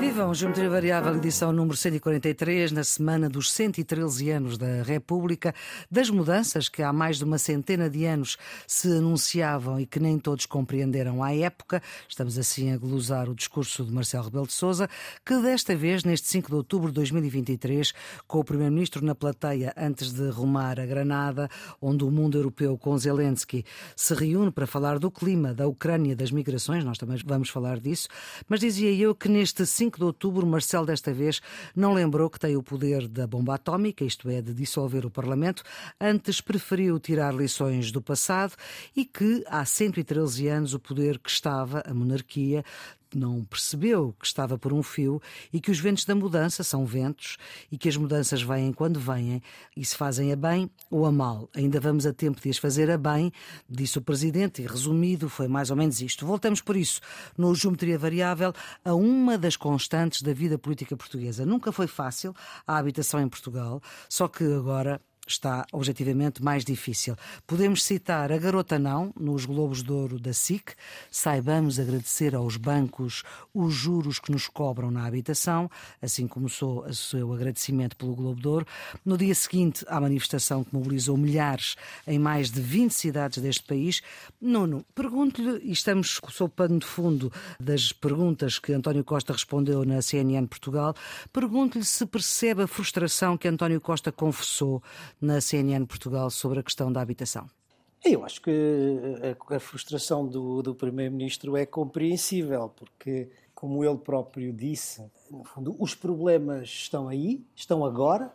Vivam Geometria Variável, edição número 143, na semana dos 113 anos da República, das mudanças que há mais de uma centena de anos se anunciavam e que nem todos compreenderam à época. Estamos assim a glosar o discurso de Marcelo Rebelo de Sousa, que desta vez, neste 5 de outubro de 2023, com o Primeiro-Ministro na plateia antes de rumar a Granada, onde o mundo europeu com Zelensky se reúne para falar do clima, da Ucrânia, das migrações, nós também vamos falar disso, mas dizia eu que neste 5 5 de outubro, Marcelo desta vez não lembrou que tem o poder da bomba atómica, isto é, de dissolver o Parlamento, antes preferiu tirar lições do passado e que há 113 anos o poder que estava, a monarquia, não percebeu que estava por um fio e que os ventos da mudança são ventos e que as mudanças vêm quando vêm e se fazem a bem ou a mal. Ainda vamos a tempo de as fazer a bem, disse o Presidente, e resumido foi mais ou menos isto. Voltamos por isso, no Geometria Variável, a uma das constantes da vida política portuguesa. Nunca foi fácil a habitação em Portugal, só que agora está objetivamente mais difícil. Podemos citar a Garota Não, nos Globos de Ouro da SIC. Saibamos agradecer aos bancos os juros que nos cobram na habitação, assim começou o seu agradecimento pelo Globo de Ouro. No dia seguinte, à manifestação que mobilizou milhares em mais de 20 cidades deste país. Nuno, pergunto-lhe, e estamos sob pano de fundo das perguntas que António Costa respondeu na CNN Portugal, pergunto-lhe se percebe a frustração que António Costa confessou na CNN Portugal sobre a questão da habitação? Eu acho que a, a frustração do, do Primeiro-Ministro é compreensível, porque, como ele próprio disse, no fundo, os problemas estão aí, estão agora,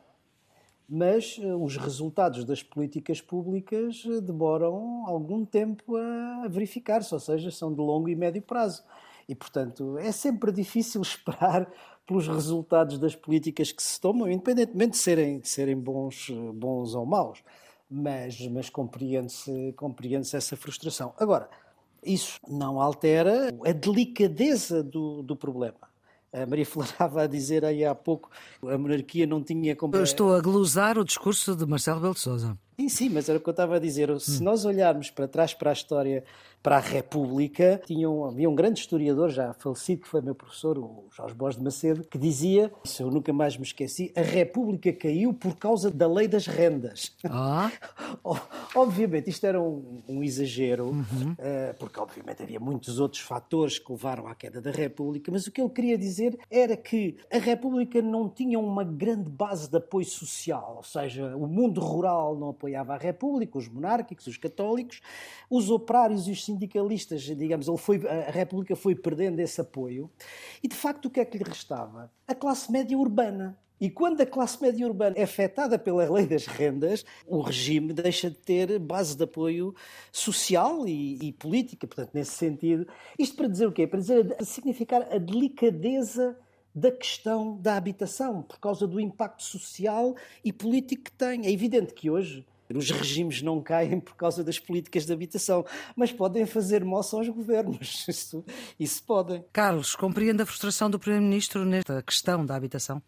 mas uh, os resultados das políticas públicas uh, demoram algum tempo a verificar-se, ou seja, são de longo e médio prazo. E, portanto, é sempre difícil esperar pelos resultados das políticas que se tomam, independentemente de serem, de serem bons, bons ou maus. Mas, mas compreende-se compreende essa frustração. Agora, isso não altera a delicadeza do, do problema. A Maria Flor estava a dizer aí há pouco a monarquia não tinha... Eu estou a glosar o discurso de Marcelo Belo de Sousa. Sim, sim, mas era o que eu estava a dizer. Se hum. nós olharmos para trás para a história para a República. Tinha um, havia um grande historiador, já falecido, que foi meu professor, o Jorge Borges de Macedo, que dizia, isso eu nunca mais me esqueci, a República caiu por causa da lei das rendas. Ah. obviamente, isto era um, um exagero, uhum. uh, porque obviamente havia muitos outros fatores que levaram à queda da República, mas o que ele queria dizer era que a República não tinha uma grande base de apoio social, ou seja, o mundo rural não apoiava a República, os monárquicos, os católicos, os operários e os sindicalistas, digamos, ele foi, a República foi perdendo esse apoio. E de facto, o que é que lhe restava? A classe média urbana. E quando a classe média urbana é afetada pela lei das rendas, o regime deixa de ter base de apoio social e, e política. Portanto, nesse sentido, isto para dizer o quê? Para dizer, significar a delicadeza da questão da habitação, por causa do impacto social e político que tem. É evidente que hoje os regimes não caem por causa das políticas de habitação, mas podem fazer moça aos governos. Isso, isso podem. Carlos, compreende a frustração do Primeiro-Ministro nesta questão da habitação?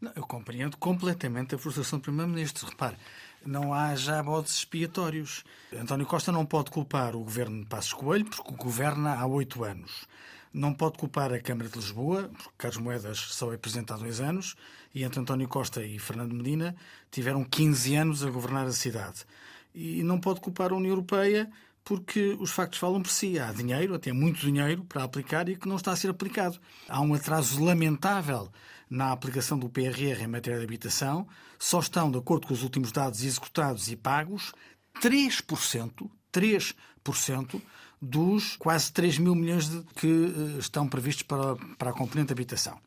Não, eu compreendo completamente a frustração do Primeiro-Ministro. Repare, não há já bodes expiatórios. António Costa não pode culpar o governo de Passos Coelho, porque governa há oito anos. Não pode culpar a Câmara de Lisboa, porque Carlos Moedas só é presidente há dois anos, e entre António Costa e Fernando Medina tiveram 15 anos a governar a cidade. E não pode culpar a União Europeia, porque os factos falam por si. Há dinheiro, até muito dinheiro, para aplicar e que não está a ser aplicado. Há um atraso lamentável na aplicação do PRR em matéria de habitação. Só estão, de acordo com os últimos dados executados e pagos, 3%, 3% dos quase 3 mil milhões de, que uh, estão previstos para, para a componente habitação.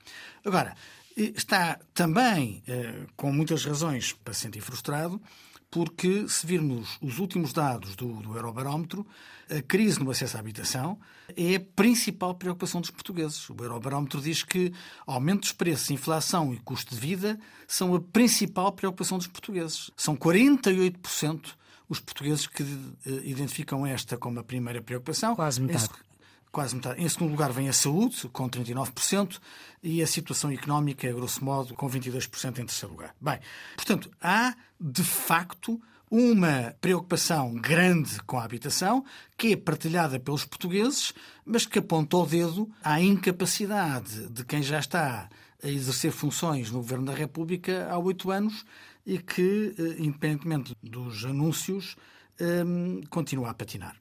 Agora, está também, uh, com muitas razões, para se sentir frustrado, porque se virmos os últimos dados do, do Eurobarómetro, a crise no acesso à habitação é a principal preocupação dos portugueses. O Eurobarómetro diz que aumento dos preços, inflação e custo de vida são a principal preocupação dos portugueses. São 48% os portugueses que uh, identificam esta como a primeira preocupação. Quase metade. quase metade. Em segundo lugar vem a saúde, com 39%, e a situação económica, grosso modo, com 22% em terceiro lugar. Bem, portanto, há de facto uma preocupação grande com a habitação, que é partilhada pelos portugueses, mas que aponta o dedo à incapacidade de quem já está a exercer funções no Governo da República há oito anos e que, eh, independentemente dos anúncios, um, continua a patinar.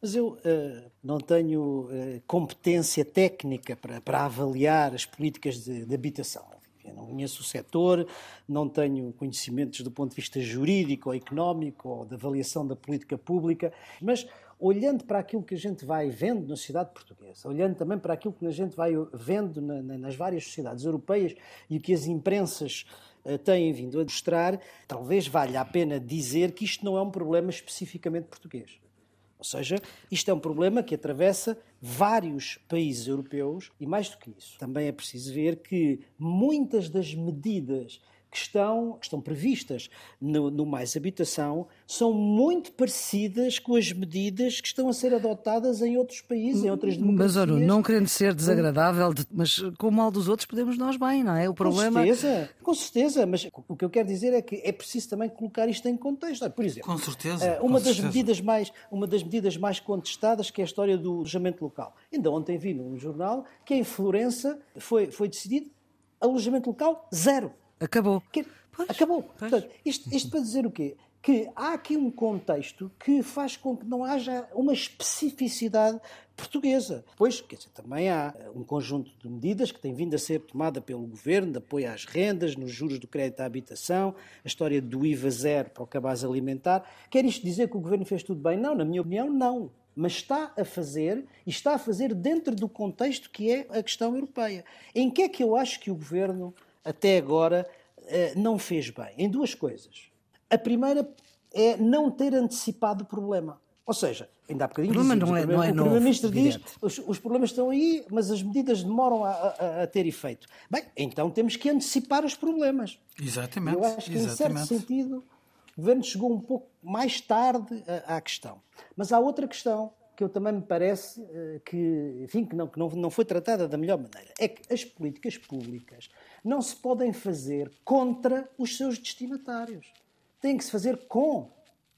Mas eu uh, não tenho uh, competência técnica para, para, avaliar as políticas de, de habitação. Eu não conheço o setor, não tenho conhecimentos do ponto de vista jurídico ou económico ou de avaliação da política pública, mas olhando para aquilo que a gente vai vendo na sociedade portuguesa, olhando também para aquilo que a gente vai vendo na, na, nas várias sociedades europeias e o que as imprensas uh, têm vindo a mostrar, talvez valha a pena dizer que isto não é um problema especificamente português. Ou seja, isto é um problema que atravessa vários países europeus e, mais do que isso, também é preciso ver que muitas das medidas que estão, que estão previstas no, no, Mais Habitação são muito parecidas com as medidas que estão a ser adotadas em outros países, em outras democracias. Mas, Oro, não querendo ser desagradável, mas com o mal dos outros podemos nós bem, não é? O problema... Com certeza, com certeza, mas o que eu quero dizer é que é preciso também colocar isto em contexto. Por exemplo, com certeza, eh, uma, com das certeza. Medidas mais, uma das medidas mais contestadas que é a história do alojamento local. Ainda ontem vi num jornal que em Florença foi, foi decidido alojamento local zero. Acabou. Que, acabou. Pois. Portanto, isto, isto para dizer o quê? Que há aqui um contexto que faz com que não haja uma especificidade portuguesa. Pois, quer dizer, também há um conjunto de medidas que tem vindo a ser tomada pelo governo, de apoio às rendas, nos juros do crédito à habitação, a história do IVA zero para o cabaz alimentar. Quer isto dizer que o governo fez tudo bem? Não, na minha opinião, não mas está a fazer e está a fazer dentro do contexto que é a questão europeia. Em que é que eu acho que o governo até agora eh, não fez bem? Em duas coisas. A primeira é não ter antecipado o problema. Ou seja, ainda há bocadinho dizíamos, não é, não é o Primeiro-Ministro diz os, os, problemas estão aí, mas as medidas demoram a, a, a, ter efeito. Bem, então temos que antecipar os problemas. Exatamente. Eu acho que, exatamente. em certo sentido, o Governo chegou um pouco mais tarde à questão. Mas há outra questão que eu também me parece que, enfim, que, não, que não, não foi tratada da melhor maneira. É que as políticas públicas não se podem fazer contra os seus destinatários. Tem que se fazer com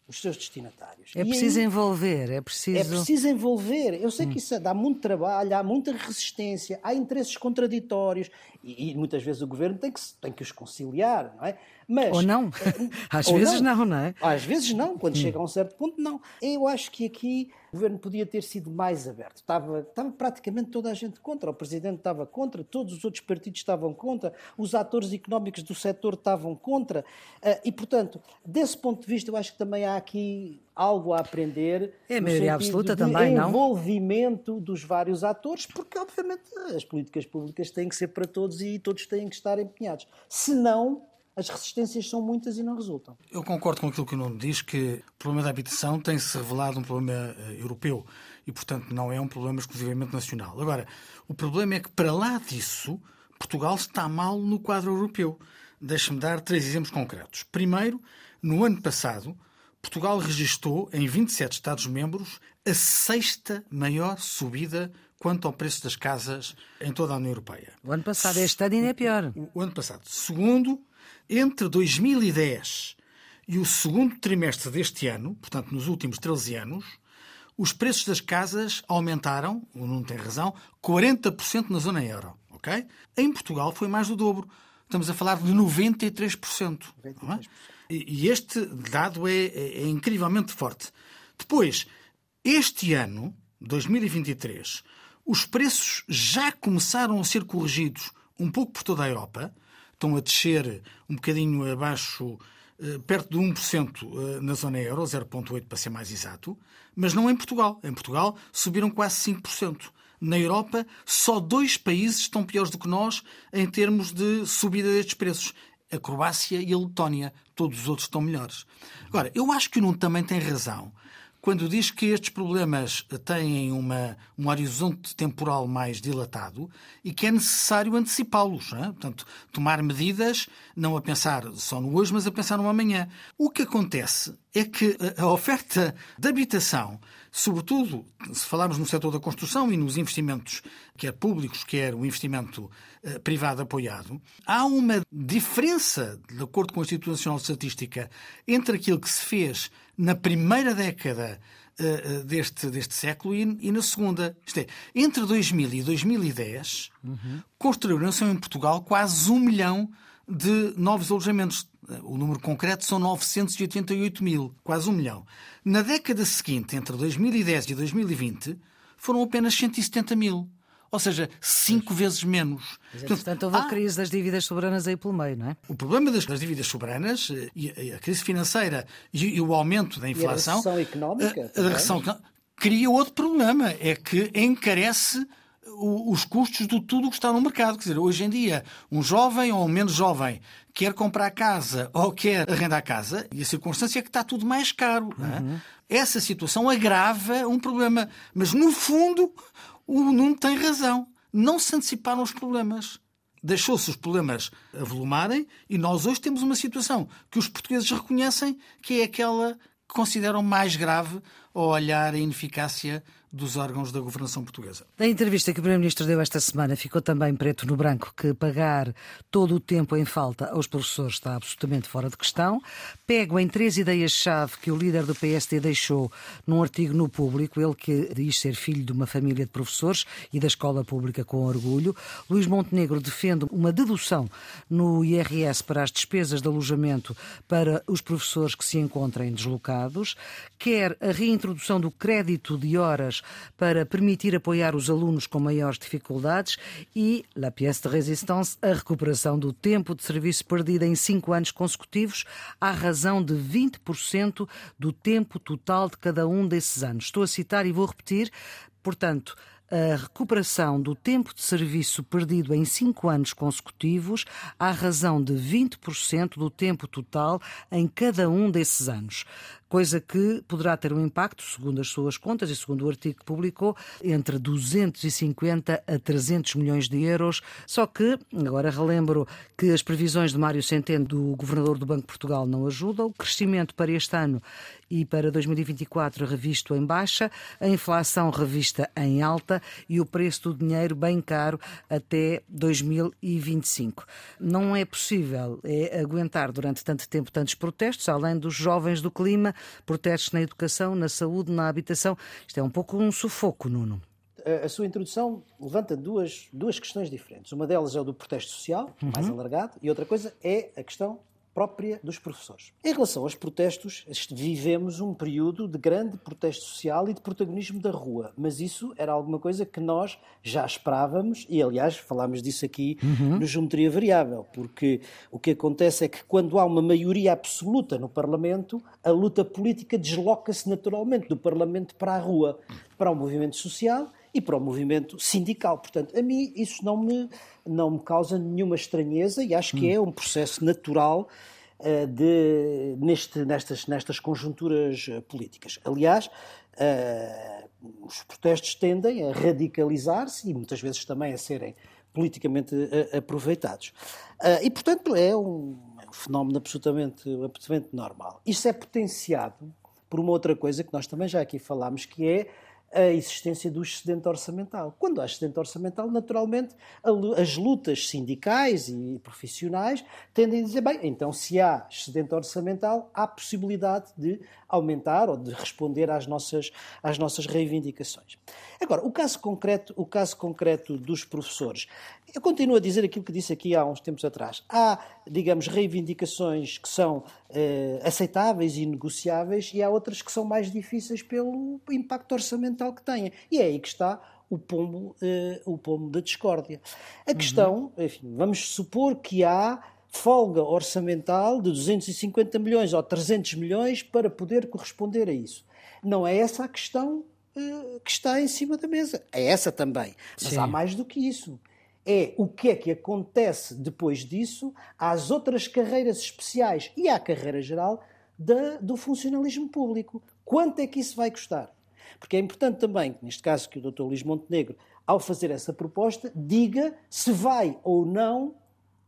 os seus destinatários. É preciso aí, envolver, é preciso... É preciso envolver. Eu sei que isso dá muito trabalho, há muita resistência, há interesses contraditórios e, e, muitas vezes o governo tem que, tem que os conciliar, não é? Mas, ou não. Às ou vezes não. não. não, é? Às vezes não, quando hum. chega a um certo ponto, não. Eu acho que aqui o governo podia ter sido mais aberto. Estava, estava praticamente toda a gente contra. O presidente estava contra, todos os outros partidos estavam contra, os atores económicos do setor estavam contra. Ah, e, portanto, desse ponto de vista, eu acho que também há aqui algo a aprender. É a maioria absoluta também, não? envolvimento dos vários atores, porque, obviamente, as políticas públicas têm que ser para todos e todos têm que estar empenhados. Se não, as resistências são muitas e não resultam. Eu concordo com aquilo que o Nuno diz, que o problema da habitação tem-se revelado um problema uh, europeu e, portanto, não é um problema exclusivamente nacional. Agora, o problema é que, para lá disso, Portugal está mal no quadro europeu. Deixe-me dar três exemplos concretos. Primeiro, no ano passado, Portugal registrou, em 27 Estados-membros, a sexta maior subida quanto ao preço das casas em toda a União Europeia. O ano passado, este ano ainda é pior. O, o ano passado. Segundo, entre 2010 e o segundo trimestre deste ano, portanto nos últimos 13 anos, os preços das casas aumentaram, o Nuno tem razão, 40% na zona euro. Okay? Em Portugal foi mais do dobro. Estamos a falar de 93%. 93%. E este dado é, é, é incrivelmente forte. Depois, este ano, 2023, os preços já começaram a ser corrigidos um pouco por toda a Europa estão a descer um bocadinho abaixo, eh, perto de 1% eh, na zona euro, 0,8% para ser mais exato, mas não em Portugal. Em Portugal subiram quase 5%. Na Europa, só dois países estão piores do que nós em termos de subida destes preços. A Croácia e a Letónia. Todos os outros estão melhores. Agora, eu acho que o Nuno também tem razão quando diz que estes problemas têm uma, um horizonte temporal mais dilatado e que é necessário antecipá-los. É? Portanto, tomar medidas, não a pensar só no hoje, mas a pensar no amanhã. O que acontece é que a oferta de habitação, sobretudo se falarmos no setor da construção e nos investimentos, quer públicos, quer o investimento eh, privado apoiado, há uma diferença, de acordo com o Instituto Nacional de Estatística, entre aquilo que se fez na primeira década eh, eh, deste, deste século e, e, na segunda. Isto é, entre 2000 e 2010, uhum. construíram-se em Portugal quase um milhão de novos alojamentos. O número concreto são 988 mil, quase um milhão. Na década seguinte, entre 2010 e 2020, foram apenas 170 mil. Ou seja, cinco vezes menos. Mas, portanto, houve a crise das dívidas soberanas aí pelo meio, não é? O problema das, das dívidas soberanas eh, e a crise financeira e, e, o aumento da inflação. E a recessão económica. A, a recessão cria outro problema, é que encarece os custos de tudo o que está no mercado. Quer dizer, hoje em dia, um jovem ou um menos jovem quer comprar casa ou quer arrendar casa, e a circunstância é que está tudo mais caro. É? Uhum. Essa situação agrava um problema. Mas, no fundo, o Nuno tem razão. Não se anteciparam os problemas. Deixou-se os problemas avolumarem e nós hoje temos uma situação que os portugueses reconhecem que é aquela que consideram mais grave ao olhar a ineficácia dos órgãos da governação portuguesa. Na entrevista que o Primeiro-Ministro deu esta semana, ficou também preto no branco que pagar todo o tempo em falta aos professores está absolutamente fora de questão. Pego em três ideias-chave que o líder do PSD deixou num artigo no público, ele que diz ser filho de uma família de professores e da escola pública com orgulho. Luís Montenegro defende uma dedução no IRS para as despesas de alojamento para os professores que se encontrem deslocados, quer a reintrodução do crédito de horas para permitir apoiar os alunos com maiores dificuldades e, la pièce de résistance, a recuperação do tempo de serviço perdido em cinco anos consecutivos, à razão de 20% do tempo total de cada um desses anos. Estou a citar e vou repetir, portanto, a recuperação do tempo de serviço perdido em cinco anos consecutivos à razão de 20% do tempo total em cada um desses anos coisa que poderá ter um impacto, segundo as suas contas e segundo o artigo que publicou, entre 250 a 300 milhões de euros. Só que, agora relembro que as previsões de Mário Centeno, do governador do Banco de Portugal, não ajudam. O crescimento para este ano e para 2024 revisto em baixa, a inflação revista em alta e o preço do dinheiro bem caro até 2025. Não é possível é aguentar durante tanto tempo tantos protestos, além dos jovens do clima protestos na educação, na saúde, na habitação. Isto é um pouco um sufoco, Nuno. A, sua introdução levanta duas, duas questões diferentes. Uma delas é o do protesto social, uhum. mais alargado, e outra coisa é a questão própria dos professores. Em relação aos protestos, vivemos um período de grande protesto social e de protagonismo da rua, mas isso era alguma coisa que nós já esperávamos e, aliás, falámos disso aqui uhum. no Geometria Variável, porque o que acontece é que quando há uma maioria absoluta no Parlamento, a luta política desloca-se naturalmente do Parlamento para a rua, para o movimento social e para o movimento sindical. Portanto, a mim isso não me, não me causa nenhuma estranheza e acho que é um processo natural uh, de, neste, nestas, nestas conjunturas políticas. Aliás, uh, os protestos tendem a radicalizar-se e muitas vezes também a serem politicamente uh, aproveitados. e, portanto, é um, é um fenómeno absolutamente, absolutamente normal. Isto é potenciado por uma outra coisa que nós também já aqui falámos, que é a existência do excedente orçamental. Quando há excedente orçamental, naturalmente, as lutas sindicais e profissionais tendem a dizer, bem, então se há excedente orçamental, há possibilidade de aumentar ou de responder às nossas, às nossas reivindicações. Agora, o caso concreto, o caso concreto dos professores. Eu continuo a dizer aquilo que disse aqui há uns tempos atrás. Há, digamos, reivindicações que são eh, aceitáveis e negociáveis e há outras que são mais difíceis pelo impacto orçamental que têm. E é aí que está o pombo, eh, o da discórdia. A questão, uhum. enfim, vamos supor que há folga orçamental de 250 milhões ou 300 milhões para poder corresponder a isso. Não é essa a questão uh, que está em cima da mesa. É essa também. Mas Sim. há mais do que isso. É o que é que acontece depois disso às outras carreiras especiais e à carreira geral da, do funcionalismo público. Quanto é que isso vai custar? Porque é importante também, neste caso, que o Dr. Luís Montenegro, ao fazer essa proposta, diga se vai ou não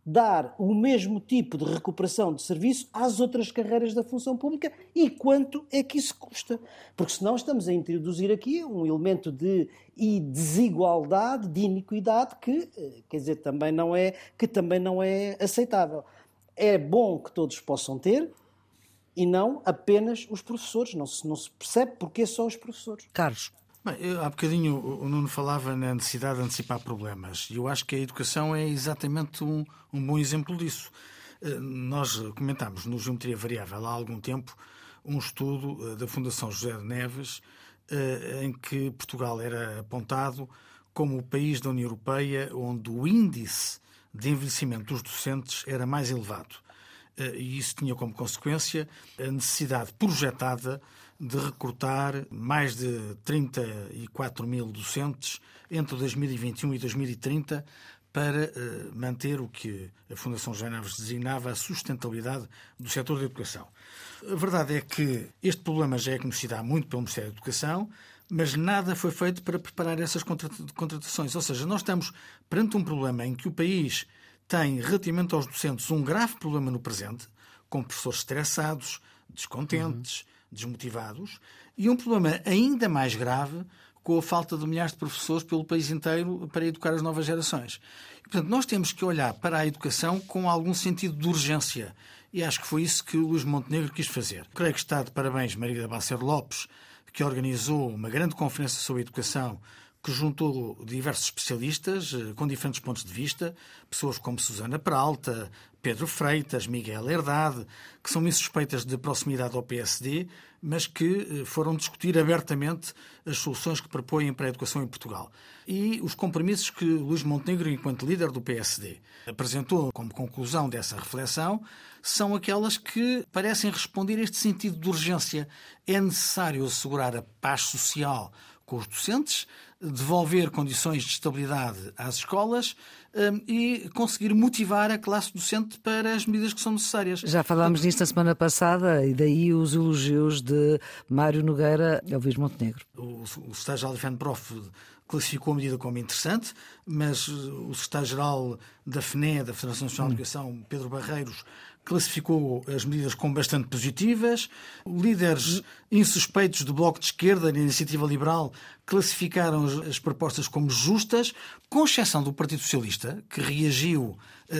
dar o mesmo tipo de recuperação de serviço às outras carreiras da função pública e quanto é que isso custa. Porque senão estamos a introduzir aqui um elemento de desigualdade, de iniquidade que, eh, quer dizer, também não é, que também não é aceitável. É bom que todos possam ter, e não apenas os professores. Não se, não se percebe porque só os professores. Carlos. Bem, há bocadinho o Nuno falava na necessidade de antecipar problemas e eu acho que a educação é exatamente um, um bom exemplo disso. Eh, nós comentámos no Geometria Variável há algum tempo um estudo eh, da Fundação José de Neves eh, em que Portugal era apontado como o país da União Europeia onde o índice de envelhecimento dos docentes era mais elevado. E isso tinha como consequência a necessidade projetada de recrutar mais de 34 mil docentes entre 2021 e 2030 para uh, manter o que a Fundação José Naves designava a sustentabilidade do setor da educação. A verdade é que este problema já é conhecido há muito pelo Ministério da Educação, mas nada foi feito para preparar essas contratações. Ou seja, nós estamos perante um problema em que o país tem, relativamente aos docentes, um grave problema no presente, com professores estressados, descontentes, uhum desmotivados, e um problema ainda mais grave com a falta de milhares de professores pelo país inteiro para educar as novas gerações. E, portanto, nós temos que olhar para a educação com algum sentido de urgência. E acho que foi isso que o Luís Montenegro quis fazer. Creio que está de parabéns Maria da Bacer Lopes, que organizou uma grande conferência sobre educação que juntou diversos especialistas eh, com diferentes pontos de vista, pessoas como Susana Peralta, Pedro Freitas, Miguel Herdade, que são insuspeitas de proximidade ao PSD, mas que eh, foram discutir abertamente as soluções que propõem para a educação em Portugal. E os compromissos que Luís Montenegro, enquanto líder do PSD, apresentou como conclusão dessa reflexão são aquelas que parecem responder a este sentido de urgência. É necessário assegurar a paz social com os docentes, devolver condições de estabilidade às escolas um, e conseguir motivar a classe docente para as medidas que são necessárias. Já falámos nisto na semana passada e daí os elogios de Mário Nogueira ao Luís Montenegro. O, o estágio Alexandre Prof classificou a medida como interessante, mas o secretário-geral da FNE, da Federação Nacional de Educação, Pedro Barreiros, classificou as medidas como bastante positivas. Líderes insuspeitos do Bloco de Esquerda e da Iniciativa Liberal classificaram as propostas como justas, com exceção do Partido Socialista, que reagiu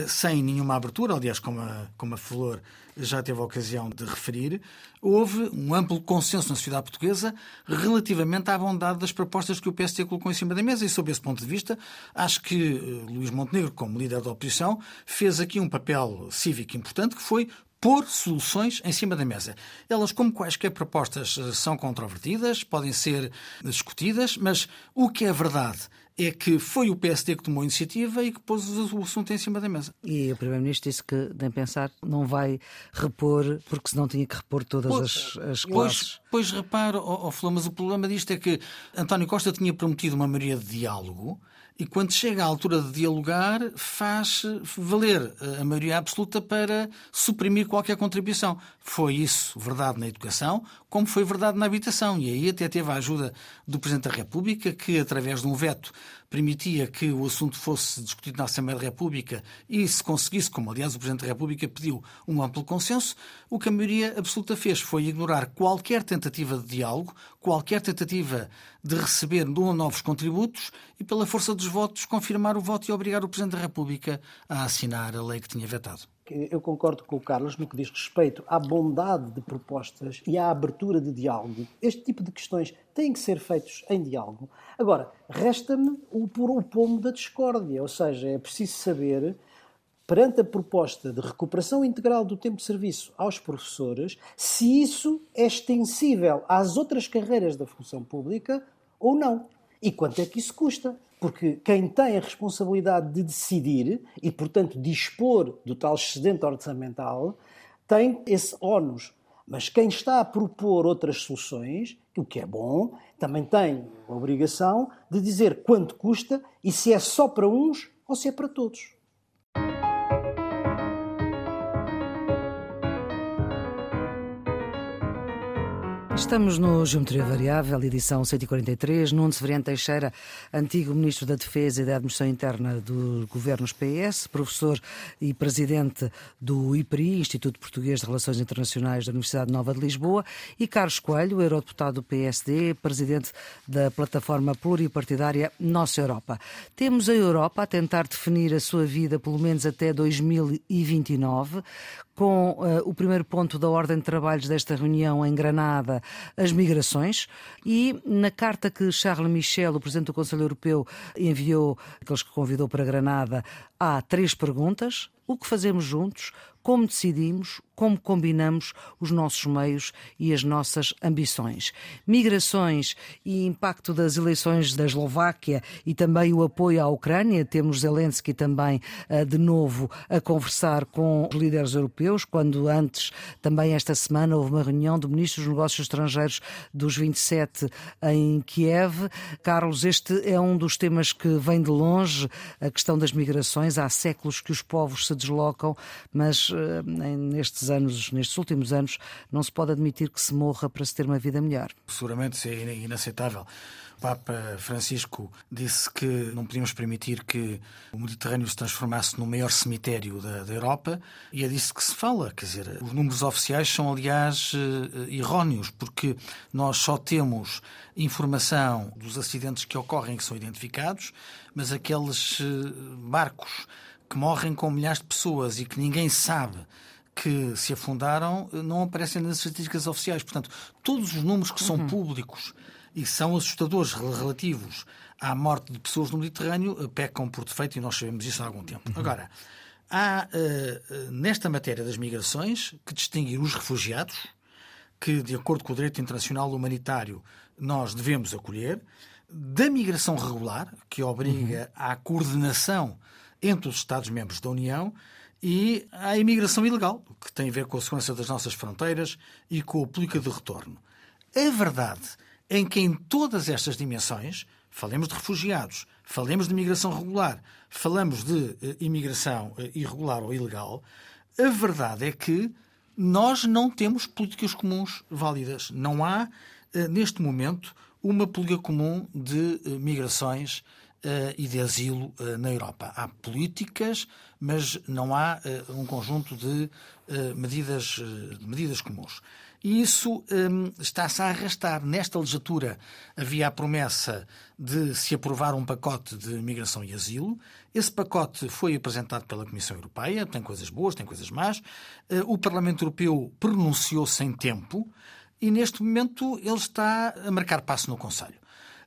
sem nenhuma abertura, aliás, como a, como a Flor já teve a ocasião de referir, houve um amplo consenso na sociedade portuguesa relativamente à bondade das propostas que o PSD colocou em cima da mesa e, sob esse ponto de vista, acho que eh, Luís Montenegro, como líder da oposição, fez aqui um papel cívico importante que foi pôr soluções em cima da mesa. Elas, como quaisquer propostas, eh, são controvertidas, podem ser discutidas, mas o que é verdade é que foi o PSD que tomou a iniciativa e que pôs o assunto em cima da mesa. E o Primeiro-Ministro disse que, nem pensar, não vai repor, porque senão tinha que repor todas pois, as, as classes. Pois, pois repara, oh, oh, mas o problema disto é que António Costa tinha prometido uma maioria de diálogo e quando chega à altura de dialogar, faz valer a maioria absoluta para suprimir qualquer contribuição. Foi isso verdade na educação, como foi verdade na habitação. E aí até teve a ajuda do Presidente da República, que, através de um veto, permitia que o assunto fosse discutido na Assembleia da República e, se conseguisse, como aliás o Presidente da República pediu, um amplo consenso, o que a maioria absoluta fez foi ignorar qualquer tentativa de diálogo, qualquer tentativa de receber novos contributos e, pela força dos votos, confirmar o voto e obrigar o Presidente da República a assinar a lei que tinha vetado. Eu concordo com o Carlos no que diz respeito à bondade de propostas e à abertura de diálogo. Este tipo de questões têm que ser feitos em diálogo. Agora, resta-me o, o pomo da discórdia, ou seja, é preciso saber, perante a proposta de recuperação integral do tempo de serviço aos professores, se isso é extensível às outras carreiras da função pública ou não. E quanto é que isso custa? Porque quem tem a responsabilidade de decidir e, portanto, dispor do tal excedente orçamental tem esse ónus. Mas quem está a propor outras soluções, o que é bom, também tem a obrigação de dizer quanto custa e se é só para uns ou se é para todos. Estamos no Geometria Variável, edição 143. Nuno Severiano Teixeira, antigo Ministro da Defesa e da Administração Interna dos governos PS, professor e presidente do IPRI, Instituto Português de Relações Internacionais da Universidade Nova de Lisboa, e Carlos Coelho, eurodeputado do PSD, presidente da plataforma pluripartidária Nossa Europa. Temos a Europa a tentar definir a sua vida pelo menos até 2029, com uh, o primeiro ponto da ordem de trabalhos desta reunião em Granada, as migrações, e na carta que Charles Michel, o Presidente do Conselho Europeu, enviou, aqueles que convidou para Granada, há três perguntas. O que fazemos juntos? Como decidimos? como combinamos os nossos meios e as nossas ambições. Migrações e impacto das eleições da Eslováquia e também o apoio à Ucrânia. Temos Zelensky também eh, de novo a conversar com os líderes europeus, quando antes, também esta semana, houve uma reunião de ministros dos negócios estrangeiros dos 27 em Kiev. Carlos, este é um dos temas que vem de longe, a questão das migrações. Há séculos que os povos se deslocam, mas nestes nestes anos, nestes últimos anos, não se pode admitir que se morra para se ter uma vida melhor. Seguramente isso é inaceitável. O Papa Francisco disse que não podíamos permitir que o Mediterrâneo se transformasse no maior cemitério da, da Europa e é disso que se fala. Quer dizer, os números oficiais são, aliás, eh, erróneos, porque nós só temos informação dos acidentes que ocorrem que são identificados, mas aqueles eh, barcos que morrem com milhares de pessoas e que ninguém sabe que se afundaram não aparecem nas estatísticas oficiais. Portanto, todos os números que são uhum. públicos e são assustadores relativos à morte de pessoas no Mediterrâneo eh, pecam por defeito e nós sabemos isso há algum tempo. Uhum. Agora, há uh, nesta matéria das migrações que distinguir os refugiados, que, de acordo com o direito internacional humanitário, nós devemos acolher, da migração regular, que obriga uhum. à coordenação entre os Estados-membros da União e a imigração ilegal, que tem a ver com a segurança das nossas fronteiras e com a política de retorno. A verdade em que em todas estas dimensões, falemos de refugiados, falemos de imigração regular, falamos de eh, imigração eh, irregular ou ilegal, a verdade é que nós não temos políticas comuns válidas. Não há, eh, neste momento, uma política comum de migrações e de asilo uh, na Europa. Há políticas, mas não há uh, um conjunto de medidas, medidas comuns. E isso um, está-se a arrastar. Nesta legislatura havia a promessa de se aprovar um pacote de migração e asilo. Esse pacote foi apresentado pela Comissão Europeia, tem coisas boas, tem coisas más. O Parlamento Europeu pronunciou-se em tempo e neste momento ele está a marcar passo no Conselho.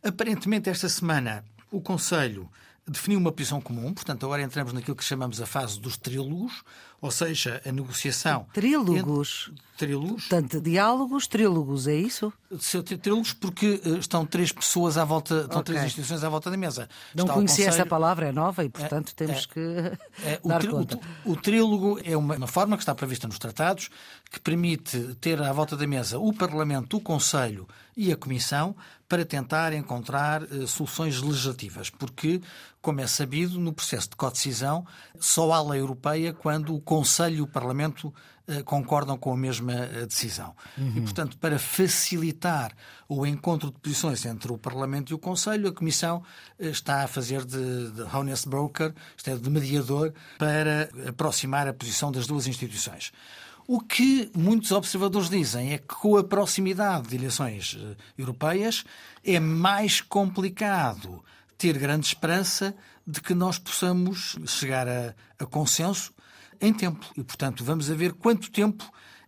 Aparentemente, esta semana o Conselho definiu uma posição comum, portanto, agora entramos naquilo que chamamos a fase dos trílogos, ou seja, a negociação. Trílogos? Entre... Trílogos. Portanto, diálogos, trílogos, é isso? Trílogos porque uh, estão três pessoas à volta, estão okay. três instituições à volta da mesa. Não conhecia essa palavra, é nova e, portanto, é, temos é, que é, dar o, conta. O, o trílogo é uma, uma forma que está prevista nos tratados que permite ter à volta da mesa o Parlamento, o Conselho e a Comissão para tentar encontrar uh, soluções legislativas, porque, como é sabido, no processo de codecisão só há lei europeia quando o Conselho e o Parlamento uh, concordam com a mesma uh, decisão. Uhum. E, portanto, para facilitar o encontro de posições entre o Parlamento e o Conselho, a Comissão está a fazer de, de honest broker, isto é, de mediador, para aproximar a posição das duas instituições. O que muitos observadores dizem é que, com a proximidade de eleições eh, europeias, é mais complicado ter grande esperança de que nós possamos chegar a, a consenso em tempo. E, portanto, vamos a ver quanto tempo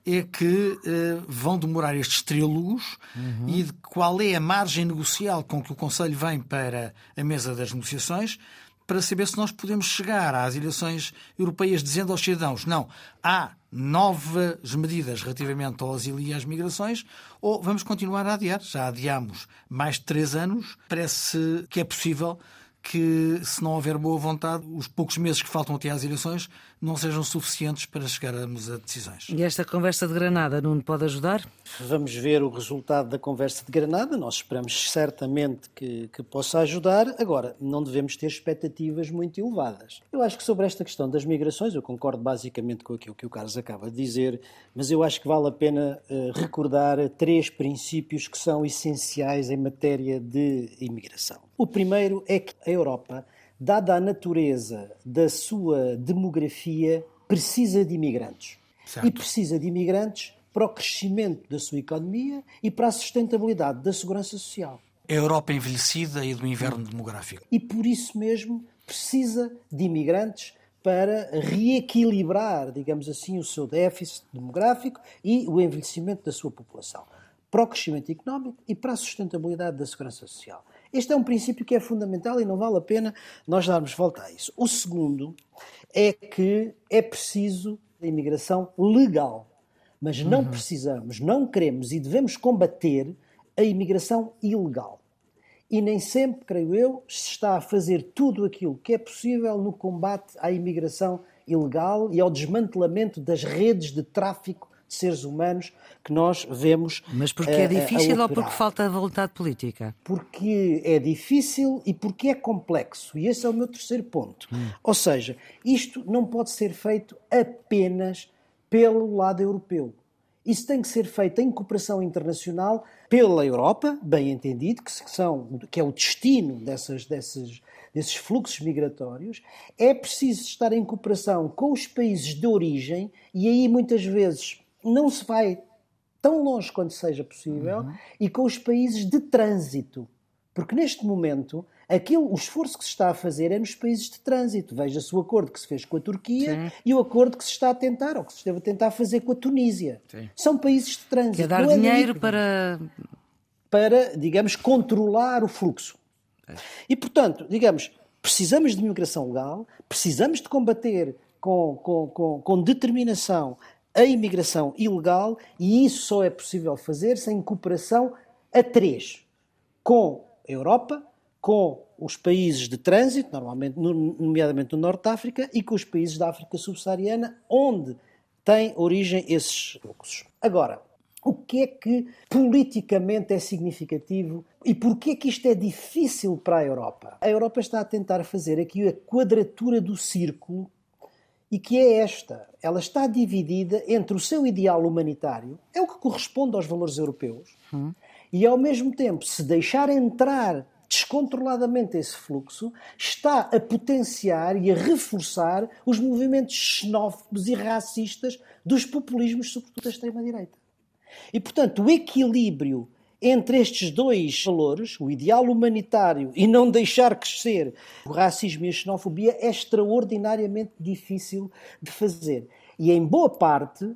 é que uh, vão demorar estes trílogos uhum. e de qual é a margem negocial com que o Conselho vem para a mesa das negociações para saber se nós podemos chegar às eleições europeias dizendo aos cidadãos não, há novas medidas relativamente ao asilo e às migrações, ou vamos continuar a adiar. Já adiamos mais de três anos. Parece que é possível que, se não houver boa vontade, os poucos meses que faltam até às eleições não sejam suficientes para chegarmos a decisões. E esta conversa de Granada, Nuno, pode ajudar? Vamos ver o resultado da conversa de Granada. Nós esperamos certamente que, que possa ajudar. Agora, não devemos ter expectativas muito elevadas. Eu acho que sobre esta questão das migrações, eu concordo basicamente com aquilo que o Carlos acaba de dizer, mas eu acho que vale a pena uh, recordar três princípios que são essenciais em matéria de imigração. O primeiro é que a Europa dada a natureza da sua demografia, precisa de imigrantes. Certo. E precisa de imigrantes para o crescimento da sua economia e para a sustentabilidade da segurança social. A Europa envelhecida e do inverno demográfico. E por isso mesmo precisa de imigrantes para reequilibrar, digamos assim, o seu déficit demográfico e o envelhecimento da sua população, para o crescimento económico e para a sustentabilidade da segurança social. Este é um princípio que é fundamental e não vale a pena nós darmos volta a isso. O segundo é que é preciso a imigração legal. Mas não uhum. precisamos, não queremos e devemos combater a imigração ilegal. E nem sempre, creio eu, se está a fazer tudo aquilo que é possível no combate à imigração ilegal e ao desmantelamento das redes de tráfico de seres humanos que nós vemos. Mas porque é difícil ou porque falta vontade política? Porque é difícil e porque é complexo. E esse é o meu terceiro ponto. Hum. Ou seja, isto não pode ser feito apenas pelo lado europeu. Isso tem que ser feito em cooperação internacional pela Europa, bem entendido, que, são, que é o destino dessas, dessas, desses fluxos migratórios. É preciso estar em cooperação com os países de origem e aí muitas vezes não se vai tão longe quanto seja possível uhum. e com os países de trânsito. Porque neste momento, aquilo, o esforço que se está a fazer é nos países de trânsito. Veja-se o acordo que se fez com a Turquia Sim. e o acordo que se está a tentar, ou que se esteve a tentar fazer com a Tunísia. Sim. São países de trânsito. Quer dar é dinheiro para... Para, digamos, controlar o fluxo. É. E, portanto, digamos, precisamos de imigração legal, precisamos de combater com, com, com, com determinação a imigração ilegal e isso só é possível fazer sem cooperação a três: com a Europa, com os países de trânsito, normalmente, nomeadamente no Norte de África, e com os países da África subsaariana, onde têm origem esses fluxos. Agora, o que é que politicamente é significativo e porquê é que isto é difícil para a Europa? A Europa está a tentar fazer aqui a quadratura do círculo e que é esta. Ela está dividida entre o seu ideal humanitário, é o que corresponde aos valores europeus, hum. e ao mesmo tempo, se deixar entrar descontroladamente esse fluxo, está a potenciar e a reforçar os movimentos xenófobos e racistas dos populismos, sobretudo da extrema-direita. E, portanto, o equilíbrio entre estes dois valores, o ideal humanitário e não deixar crescer o racismo e a xenofobia, é extraordinariamente difícil de fazer. E em boa parte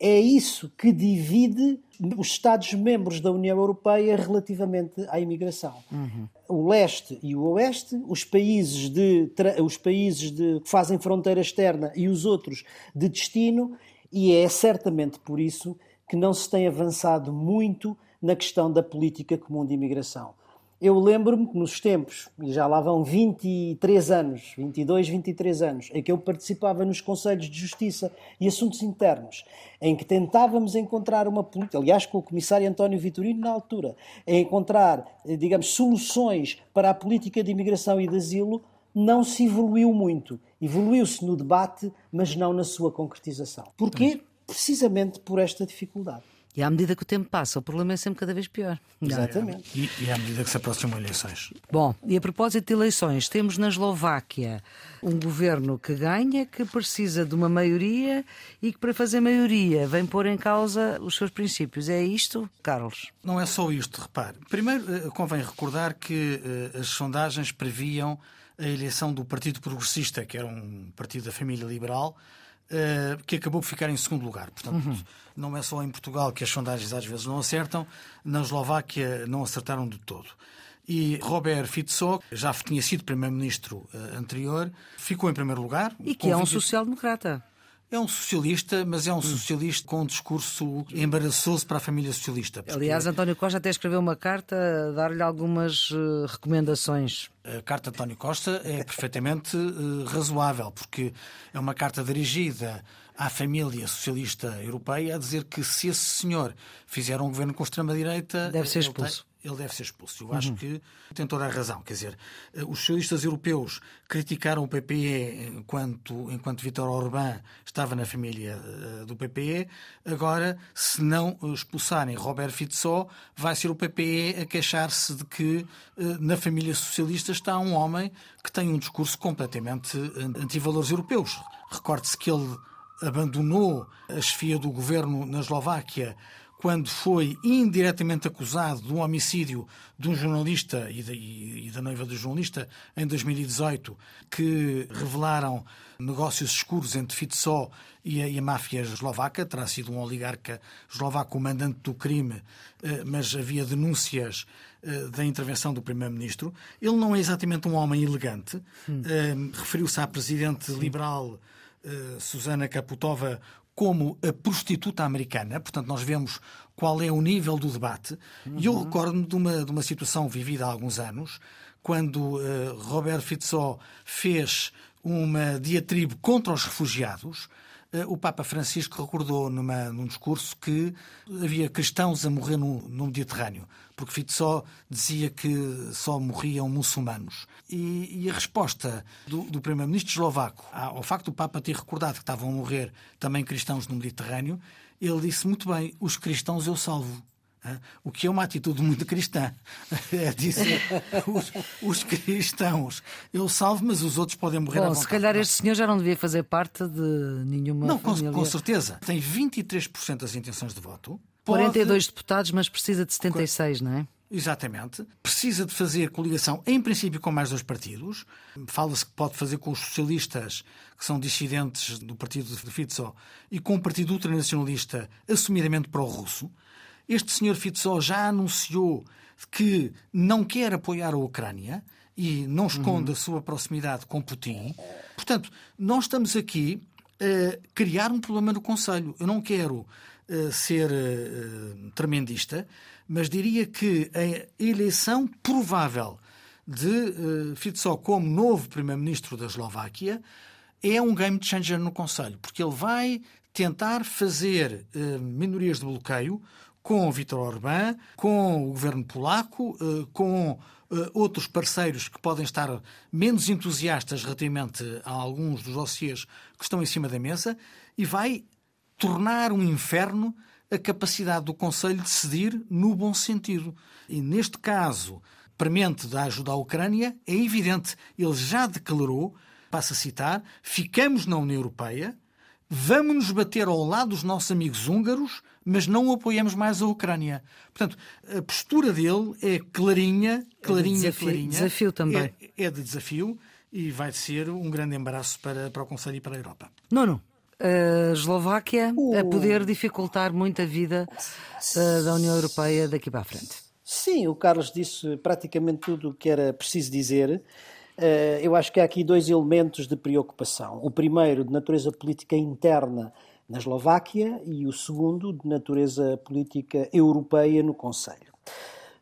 é isso que divide os Estados-membros da União Europeia relativamente à imigração. Uhum. O leste e o oeste, os países, de, os países de, que fazem fronteira externa e os outros de destino, e é certamente por isso que não se tem avançado muito na questão da política comum de imigração. Eu lembro-me que nos tempos, e já lá vão 23 anos, 22, 23 anos, em que eu participava nos Conselhos de Justiça e Assuntos Internos, em que tentávamos encontrar uma política, aliás, com o comissário António Vitorino na altura, a encontrar, digamos, soluções para a política de imigração e de asilo, não se evoluiu muito. Evoluiu-se no debate, mas não na sua concretização. Porquê? Precisamente por esta dificuldade. E à medida que o tempo passa, o problema é sempre cada vez pior. Exatamente. E, e à medida que se aproximam eleições. Bom, e a propósito de eleições, temos na Eslováquia um governo que ganha, que precisa de uma maioria e que, para fazer maioria, vem pôr em causa os seus princípios. É isto, Carlos? Não é só isto, repare. Primeiro, eh, convém recordar que uh, as sondagens previam a eleição do Partido Progressista, que era um partido da família liberal, uh, que acabou por ficar em segundo lugar. Portanto, uhum. não é só em Portugal que as sondagens às vezes não acertam, na Eslováquia não acertaram de todo. E Robert Fico, já tinha sido primeiro-ministro uh, anterior, ficou em primeiro lugar. E que é um social-democrata. É um socialista, mas é um socialista com um discurso embaraçoso para a família socialista. Porque... Aliás, António Costa até escreveu uma carta a dar-lhe algumas uh, recomendações. A carta de António Costa é perfeitamente uh, razoável, porque é uma carta dirigida à família socialista europeia a dizer que se esse senhor fizer um governo com extrema-direita. Deve ser expulso ele deve ser expulso. Eu acho uhum. que tem toda a razão. Quer dizer, eh, os socialistas europeus criticaram o PPE enquanto, enquanto Vítor Orbán estava na família uh, do PPE. Agora, se não expulsarem Robert Fico, vai ser o PPE a queixar-se de que uh, na família socialista está um homem que tem um discurso completamente anti-valores europeus. Recorde-se que ele abandonou a chefia do governo na Eslováquia quando foi indiretamente acusado de um homicídio de um jornalista e da, e da noiva do jornalista em 2018, que revelaram negócios escuros entre Fico e a, e a máfia eslovaca. Terá sido um oligarca eslovaco o mandante do crime, eh, mas havia denúncias eh, da intervenção do Primeiro-Ministro. Ele não é exatamente um homem elegante. Hum. Referiu-se à presidente liberal Susana Kaputova como a prostituta americana, portanto, nós vemos qual é o nível do debate. Uhum. E eu recordo-me de uma, de uma situação vivida há alguns anos, quando uh, Robert Fico fez uma diatribe contra os refugiados. Uh, o Papa Francisco recordou numa, num discurso que havia cristãos a morrer no, no Mediterrâneo, porque Fico dizia que só morriam muçulmanos. E, e a resposta do, do primeiro-ministro eslovaco ao facto do Papa ter recordado que estavam a morrer também cristãos no Mediterrâneo, ele disse muito bem: os cristãos eu salvo. O que é uma atitude muito cristã. É dizer, os, os, cristãos eu salvo, mas os outros podem morrer Bom, à vontade. Se calhar este senhor já não devia fazer parte de nenhuma Não. Com, com certeza. Tem 23% das intenções de voto. Pode... 42 deputados, mas precisa de 76, não é? Exatamente. Precisa de fazer coligação, em princípio, com mais dois partidos. Fala-se que pode fazer com os socialistas, que são dissidentes do partido de Fico, e com o partido ultranacionalista, assumidamente pró-russo. Este senhor Fico já anunciou que não quer apoiar a Ucrânia e não esconde uhum. a sua proximidade com Putin. Portanto, nós estamos aqui a criar um problema no Conselho. Eu não quero uh, ser uh, tremendista, mas diria que a eleição provável de Fico como novo primeiro-ministro da Eslováquia é um game changer no Conselho, porque ele vai tentar fazer minorias de bloqueio com Vítor Orbán, com o governo polaco, uh, com outros parceiros que podem estar menos entusiastas relativamente a alguns dos dossiês que estão em cima da mesa e vai tornar um inferno a capacidade do Conselho de decidir no bom sentido. E neste caso, premente da ajuda à Ucrânia, é evidente, ele já declarou, passo a citar, ficamos na União Europeia, vamos nos bater ao lado dos nossos amigos húngaros, mas não apoiamos mais a Ucrânia. Portanto, a postura dele é clarinha, clarinha, é de desafio, clarinha. Desafio também. É, é de desafio e vai ser um grande embaraço para, para o Conselho e para a Europa. Nono a Eslováquia uh. a poder dificultar muito a vida uh, da União Europeia daqui para a frente. Sim, o Carlos disse praticamente tudo o que era preciso dizer. Uh, eu acho que há aqui dois elementos de preocupação. O primeiro, de natureza política interna na Eslováquia, e o segundo, de natureza política europeia no Conselho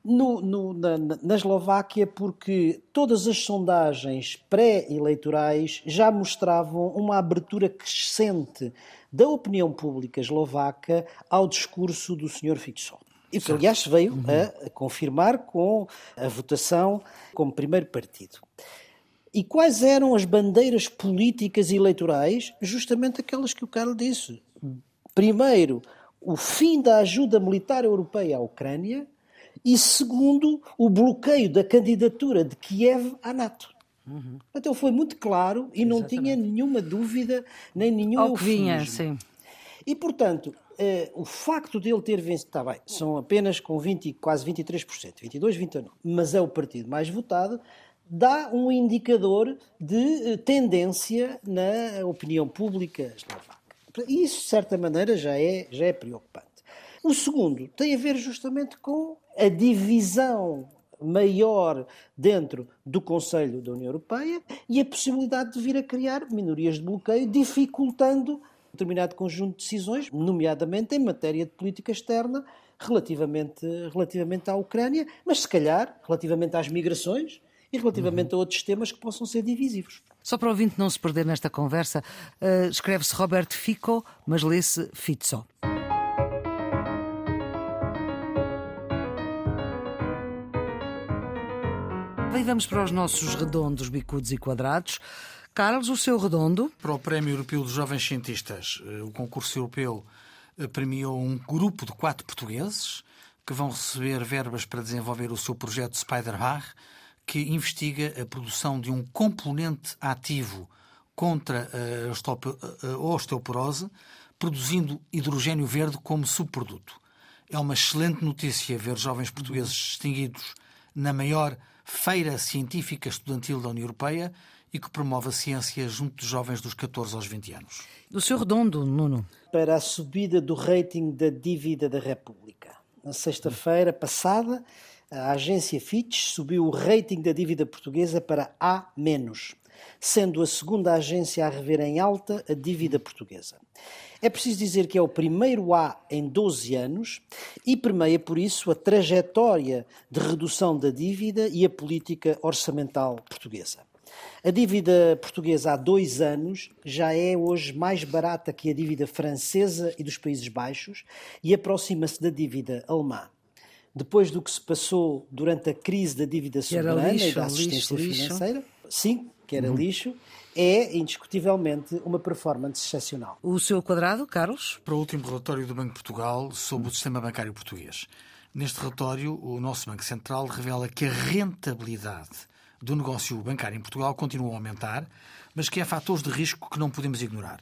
no, no, na, na, Eslováquia, porque todas as sondagens pré-eleitorais já mostravam uma abertura crescente da opinião pública eslovaca ao discurso do Sr. Fico. E que, aliás, veio uhum. a confirmar com a votação como primeiro partido. E quais eram as bandeiras políticas e eleitorais? Justamente aquelas que o Carlos disse. Primeiro, o fim da ajuda militar europeia à Ucrânia, e segundo, o bloqueio da candidatura de Kiev à NATO. Uhum. Então foi muito claro e não Exatamente. tinha nenhuma dúvida nem nenhum Ao vinha, sim. E, portanto, eh, o facto de ele ter vencido, está bem, são apenas com 20, quase 23%, 22, 29, mas é o partido mais votado, dá um indicador de eh, tendência na opinião pública eslovaca. Isso, de certa maneira, já é, já é preocupante. O segundo tem a ver justamente com a divisão maior dentro do Conselho da União Europeia e a possibilidade de vir a criar minorias de bloqueio, dificultando determinado conjunto de decisões, nomeadamente em matéria de política externa, relativamente, relativamente à Ucrânia, mas se calhar relativamente às migrações e relativamente uhum. a outros temas que possam ser divisivos. Só para o ouvinte não se perder nesta conversa, uh, escreve-se Roberto Fico, mas lê-se Fitzo. E vamos para os nossos redondos, bicudos e quadrados. Carlos, o seu redondo? Para o Prémio Europeu dos Jovens Cientistas, eh, o concurso europeu eh, premiou um grupo de quatro portugueses que vão receber verbas para desenvolver o seu projeto Spider-Bar, que investiga a produção de um componente ativo contra a osteoporose, produzindo hidrogênio verde como subproduto. É uma excelente notícia ver jovens portugueses distinguidos na maior feira científica estudantil da União Europeia e que promove a ciência junto de jovens dos 14 aos 20 anos. Do seu redondo, Nuno? Para a subida do rating da dívida da República. Na sexta-feira passada, a agência Fitch subiu o rating da dívida portuguesa para A-, sendo a segunda agência a rever em alta a dívida portuguesa. É preciso dizer que é o primeiro A em 12 anos e permeia, por isso, a trajetória de redução da dívida e a política orçamental portuguesa. A dívida portuguesa há dois anos já é hoje mais barata que a dívida francesa e dos Países Baixos e aproxima-se da dívida alemã depois do que se passou durante a crise da dívida soberana lixo, e da assistência lixo, financeira, lixo. sim, que era uhum. lixo, é indiscutivelmente uma performance excepcional. O seu quadrado, Carlos? Para o último relatório do Banco de Portugal sobre o sistema bancário português. Neste relatório, o nosso Banco Central revela que a rentabilidade do negócio bancário em Portugal continua a aumentar, mas que há fatores de risco que não podemos ignorar.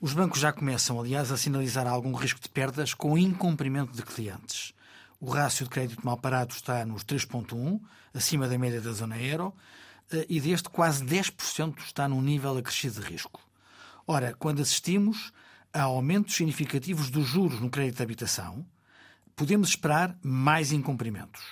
Os bancos já começam, aliás, a sinalizar algum risco de perdas com o incumprimento de clientes. O rácio de crédito mal parado está nos 3,1, acima da média da zona euro, eh, e deste quase 10% está num nível acrescido de risco. Ora, quando assistimos a aumentos significativos dos juros no crédito de habitação, podemos esperar mais incumprimentos.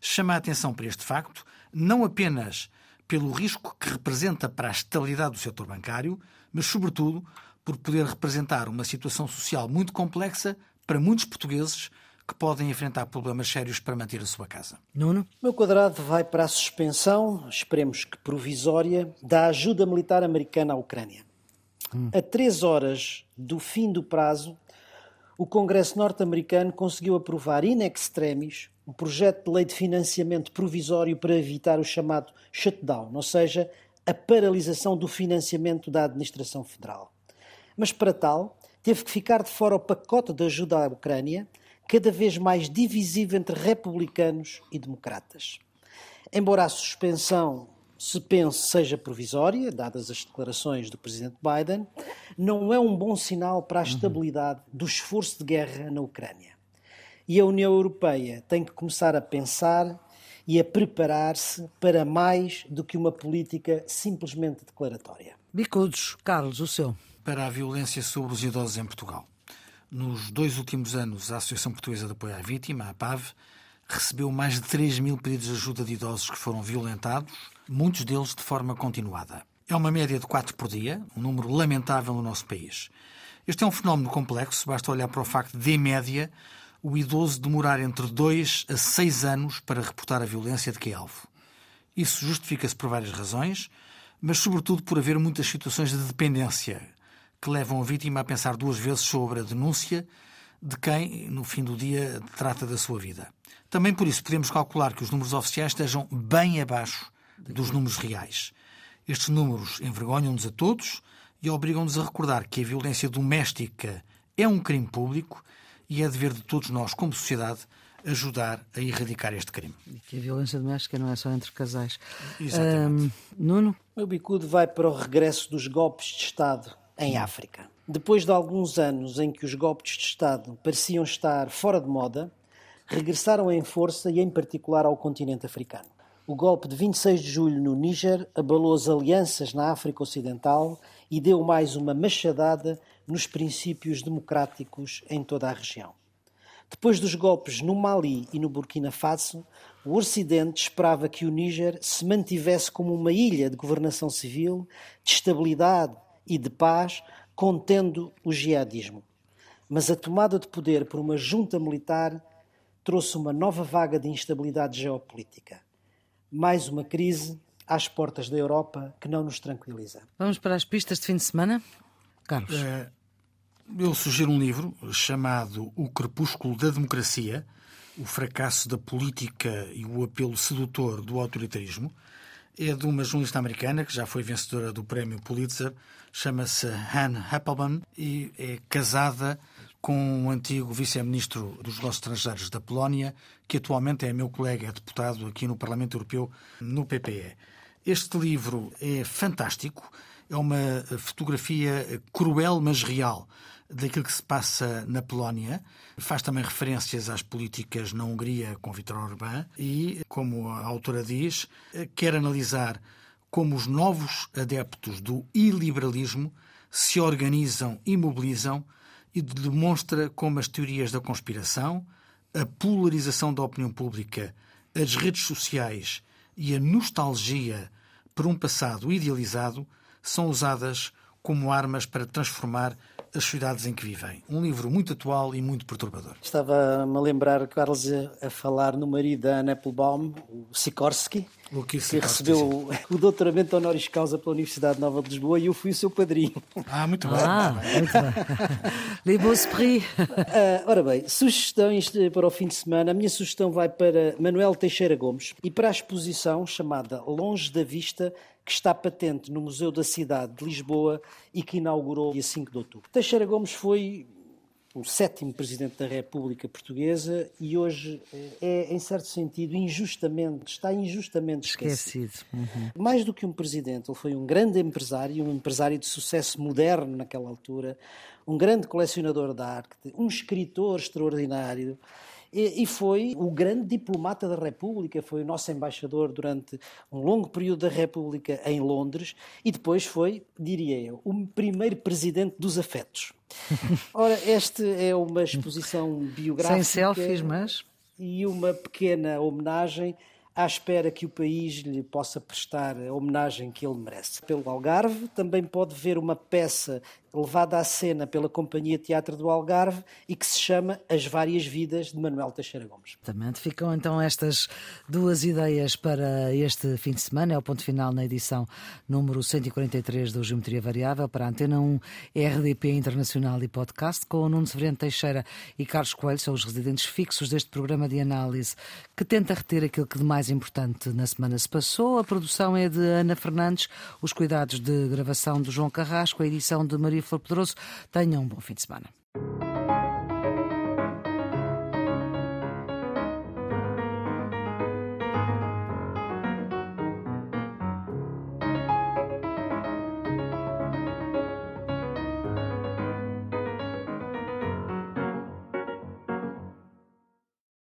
Chama a atenção para este facto não apenas pelo risco que representa para a estabilidade do setor bancário, mas, sobretudo, por poder representar uma situação social muito complexa para muitos portugueses que podem enfrentar problemas sérios para manter a sua casa. Nuno? O meu quadrado vai para a suspensão, esperemos que provisória, da ajuda militar americana à Ucrânia. Hum. A três horas do fim do prazo, o Congresso norte-americano conseguiu aprovar in extremis um projeto de lei de financiamento provisório para evitar o chamado shutdown, ou seja, a paralisação do financiamento da administração federal. Mas para tal, teve que ficar de fora o pacote de ajuda à Ucrânia, cada vez mais divisivo entre republicanos e democratas. Embora a suspensão se pense seja provisória, dadas as declarações do presidente Biden, não é um bom sinal para a uhum. estabilidade do esforço de guerra na Ucrânia. E a União Europeia tem que começar a pensar e a preparar-se para mais do que uma política simplesmente declaratória. Bicudos, Carlos, o seu. Para a violência sobre os idosos em Portugal. Nos dois últimos anos, a Associação Portuguesa de Apoio à Vítima, a APAV, recebeu mais de 3 mil pedidos de ajuda de idosos que foram violentados, muitos deles de forma continuada. É uma média de 4 por dia, um número lamentável no nosso país. Este é um fenómeno complexo, basta olhar para o facto de, em média, o idoso demorar entre 2 a 6 anos para reportar a violência de que é alvo. Isso justifica-se por várias razões, mas sobretudo por haver muitas situações de dependência, que levam a vítima a pensar duas vezes sobre a denúncia de quem, no fim do dia, trata da sua vida. Também por isso podemos calcular que os números oficiais estejam bem abaixo dos números reais. Estes números envergonham-nos a todos e obrigam-nos a recordar que a violência doméstica é um crime público e é dever de todos nós, como sociedade, ajudar a erradicar este crime. E que a violência doméstica não é só entre casais. Exatamente. Um, Nuno? O meu bicudo vai para o regresso dos golpes de Estado em África. Depois de alguns anos em que os golpes de Estado pareciam estar fora de moda, regressaram em força e, em particular, ao continente africano. O golpe de 26 de julho no Níger abalou as alianças na África Ocidental e deu mais uma machadada nos princípios democráticos em toda a região. Depois dos golpes no Mali e no Burkina Faso, o Ocidente esperava que o Níger se mantivesse como uma ilha de governação civil, de estabilidade e de paz contendo o jihadismo. Mas a tomada de poder por uma junta militar trouxe uma nova vaga de instabilidade geopolítica. Mais uma crise às portas da Europa que não nos tranquiliza. Vamos para as pistas de fim de semana? Carlos. É, eu sugiro um livro chamado O Crepúsculo da Democracia, o fracasso da política e o apelo sedutor do autoritarismo. É de uma jornalista americana que já foi vencedora do prémio Pulitzer, chama-se Anne Applebaum e é casada com um antigo vice-ministro dos negócios estrangeiros da Polónia, que atualmente é meu colega deputado aqui no Parlamento Europeu, no PPE. Este livro é fantástico, é uma fotografia cruel, mas real, daquilo que se passa na Polónia. Faz também referências às políticas na Hungria com Viktor Orbán e, como a autora diz, quer analisar como os novos adeptos do iliberalismo se organizam e mobilizam e demonstra como as teorias da conspiração, a polarização da opinião pública, as redes sociais e a nostalgia por um passado idealizado são usadas como armas para transformar as sociedades em que vivem. Um livro muito atual e muito perturbador. Estava-me a lembrar, Carlos, a, falar no marido da Anne Applebaum, o Sikorsky, o que, que recebeu o, o doutoramento honoris causa pela Universidade Nova de Lisboa e eu fui o seu padrinho. Ah, muito bem. Ah, muito bem. Les beaux esprits. Uh, ora bem, sugestões para o fim de semana. A minha sugestão vai para Manuel Teixeira Gomes e para a exposição chamada Longe da Vista, que está patente no Museu da Cidade de Lisboa e que inaugurou dia 5 de outubro. Teixeira Gomes foi o sétimo presidente da República Portuguesa e hoje eh, é, em certo sentido, injustamente, está injustamente esquecido. esquecido. Uhum. Mais do que um presidente, ele foi um grande empresário, um empresário de sucesso moderno naquela altura, um grande colecionador de arte, um escritor extraordinário e foi o grande diplomata da República, foi o nosso embaixador durante um longo período da República em Londres e depois foi, diria eu, o primeiro presidente dos afetos. Ora, esta é uma exposição biográfica. Sem selfies, mas. E uma pequena homenagem à espera que o país lhe possa prestar a homenagem que ele merece. Pelo Algarve, também pode ver uma peça levada à cena pela Companhia Teatro do Algarve e que se chama As Várias Vidas de Manuel Teixeira Gomes. Exatamente. Ficam então estas duas ideias para este fim de semana. É o ponto final na edição número 143 do Geometria Variável para a Antena 1 RDP Internacional e Podcast com o Nuno Severino Teixeira e Carlos Coelho, são os residentes fixos deste programa de análise que tenta reter aquilo que de mais importante na semana se passou. A produção é de Ana Fernandes, os cuidados de gravação de João Carrasco, a edição de Maria Flor Pedroso. Tenham um bom fim de semana.